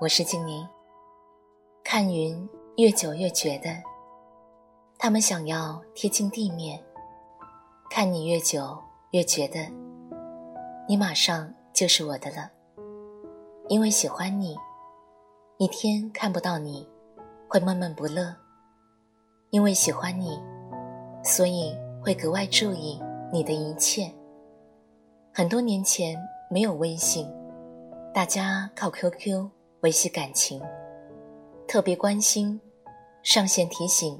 我是静宁。看云越久越觉得，他们想要贴近地面；看你越久越觉得，你马上就是我的了。因为喜欢你，一天看不到你，会闷闷不乐；因为喜欢你，所以会格外注意你的一切。很多年前没有微信，大家靠 QQ。维系感情，特别关心，上线提醒，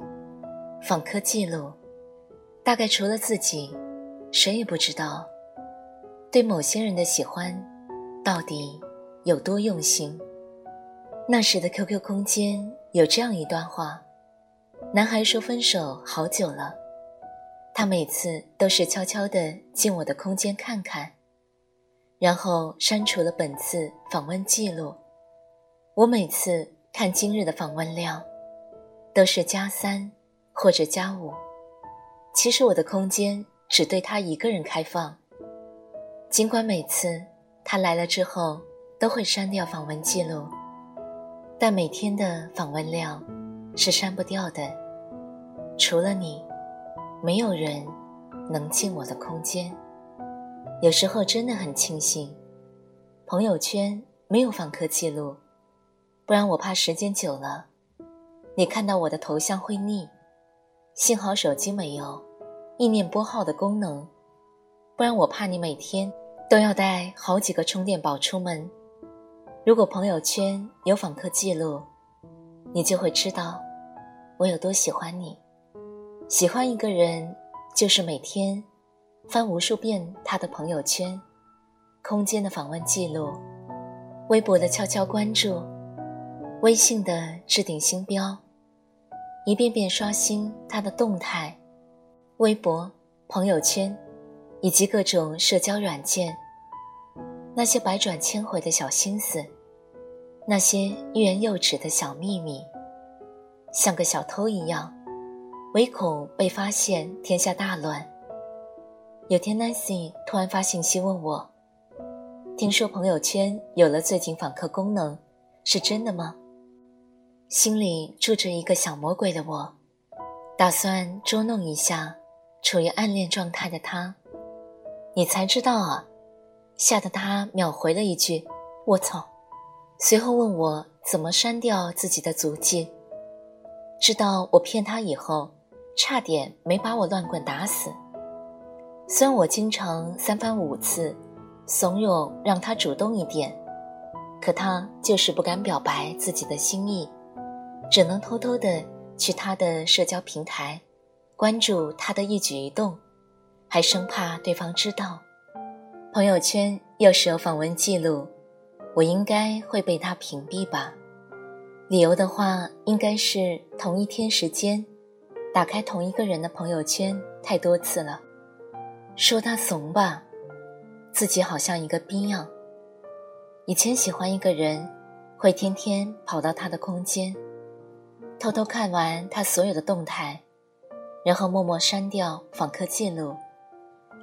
访客记录，大概除了自己，谁也不知道，对某些人的喜欢，到底有多用心。那时的 QQ 空间有这样一段话：男孩说分手好久了，他每次都是悄悄地进我的空间看看，然后删除了本次访问记录。我每次看今日的访问量，都是加三或者加五。其实我的空间只对他一个人开放。尽管每次他来了之后都会删掉访问记录，但每天的访问量是删不掉的。除了你，没有人能进我的空间。有时候真的很庆幸，朋友圈没有访客记录。不然我怕时间久了，你看到我的头像会腻。幸好手机没有意念拨号的功能，不然我怕你每天都要带好几个充电宝出门。如果朋友圈有访客记录，你就会知道我有多喜欢你。喜欢一个人，就是每天翻无数遍他的朋友圈、空间的访问记录、微博的悄悄关注。微信的置顶星标，一遍遍刷新他的动态，微博、朋友圈，以及各种社交软件。那些百转千回的小心思，那些欲言又止的小秘密，像个小偷一样，唯恐被发现，天下大乱。有天，Nancy 突然发信息问我：“听说朋友圈有了最近访客功能，是真的吗？”心里住着一个小魔鬼的我，打算捉弄一下处于暗恋状态的他。你才知道啊！吓得他秒回了一句：“我操！”随后问我怎么删掉自己的足迹。知道我骗他以后，差点没把我乱棍打死。虽然我经常三番五次怂恿让他主动一点，可他就是不敢表白自己的心意。只能偷偷的去他的社交平台，关注他的一举一动，还生怕对方知道。朋友圈又是有访问记录，我应该会被他屏蔽吧？理由的话，应该是同一天时间，打开同一个人的朋友圈太多次了。说他怂吧，自己好像一个兵样。以前喜欢一个人，会天天跑到他的空间。偷偷看完他所有的动态，然后默默删掉访客记录，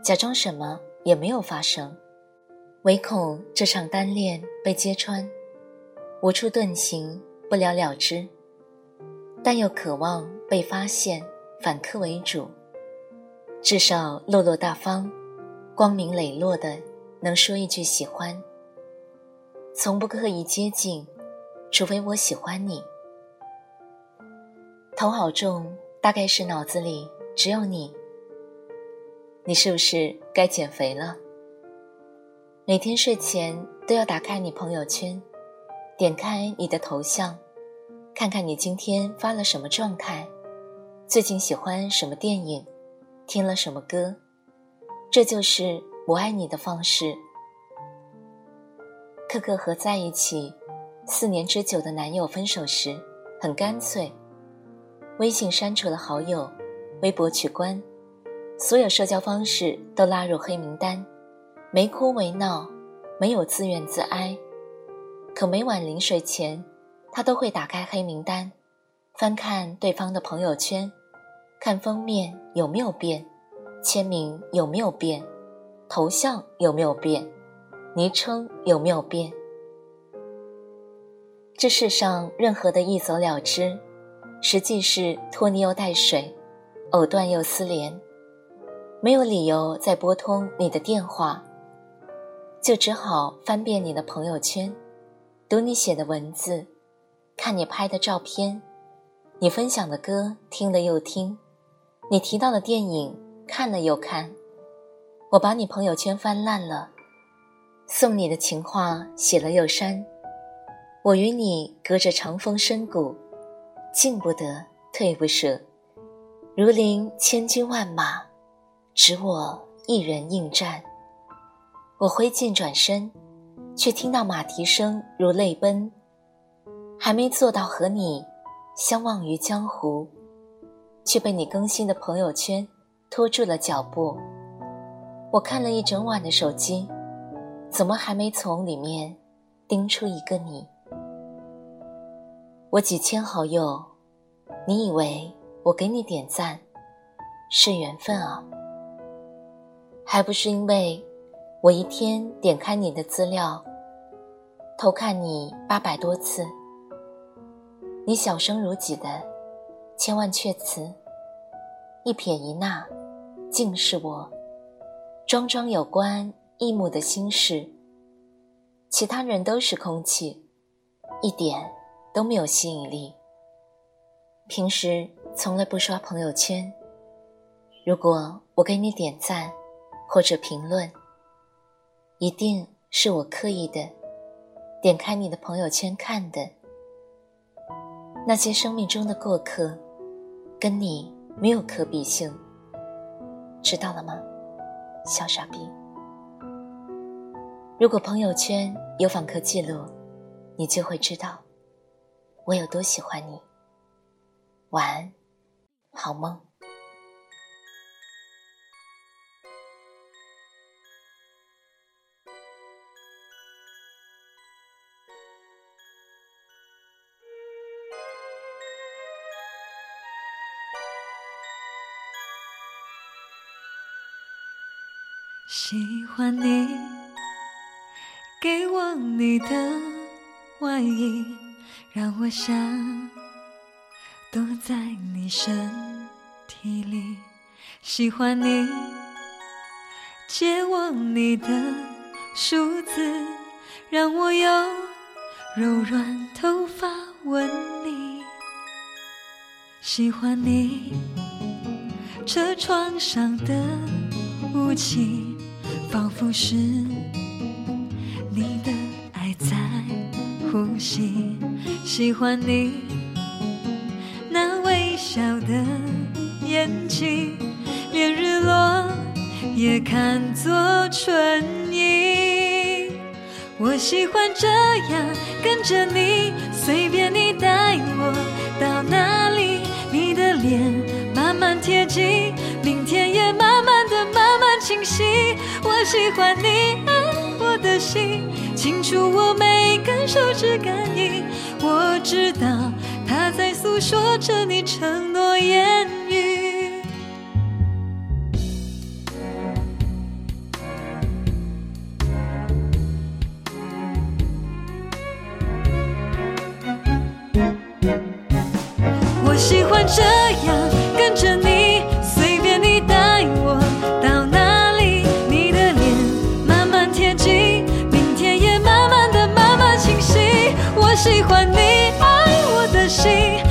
假装什么也没有发生，唯恐这场单恋被揭穿，无处遁形，不了了之。但又渴望被发现，反客为主，至少落落大方、光明磊落的能说一句喜欢，从不刻意接近，除非我喜欢你。头好重，大概是脑子里只有你。你是不是该减肥了？每天睡前都要打开你朋友圈，点开你的头像，看看你今天发了什么状态，最近喜欢什么电影，听了什么歌。这就是我爱你的方式。刻刻和在一起，四年之久的男友分手时，很干脆，微信删除了好友，微博取关，所有社交方式都拉入黑名单，没哭没闹，没有自怨自哀。可每晚临睡前，他都会打开黑名单，翻看对方的朋友圈，看封面有没有变，签名有没有变，头像有没有变，昵称有没有变。这世上任何的一走了之，实际是拖泥又带水，藕断又丝连，没有理由再拨通你的电话，就只好翻遍你的朋友圈。读你写的文字，看你拍的照片，你分享的歌听了又听，你提到的电影看了又看，我把你朋友圈翻烂了，送你的情话写了又删，我与你隔着长风深谷，进不得退不舍，如临千军万马，只我一人应战。我挥剑转身。却听到马蹄声如泪奔，还没做到和你相忘于江湖，却被你更新的朋友圈拖住了脚步。我看了一整晚的手机，怎么还没从里面盯出一个你？我几千好友，你以为我给你点赞是缘分啊？还不是因为。我一天点开你的资料，偷看你八百多次。你小声如己的千万阙词，一撇一捺，尽是我桩桩有关一亩的心事。其他人都是空气，一点都没有吸引力。平时从来不刷朋友圈，如果我给你点赞或者评论。一定是我刻意的，点开你的朋友圈看的。那些生命中的过客，跟你没有可比性，知道了吗，小傻逼？如果朋友圈有访客记录，你就会知道我有多喜欢你。晚安，好梦。喜欢你给我你的外衣，让我想躲在你身体里。喜欢你借我你的梳子，让我用柔软头发吻你。喜欢你车窗上的雾气。仿佛是你的爱在呼吸，喜欢你那微笑的眼睛，连日落也看作春意。我喜欢这样跟着你，随便你带我到哪里，你的脸慢慢贴近，明天也慢慢的慢慢清晰。我喜欢你爱我的心，清楚我每根手指感应。知道他在诉说着你承诺言语。我喜欢这你爱我的心。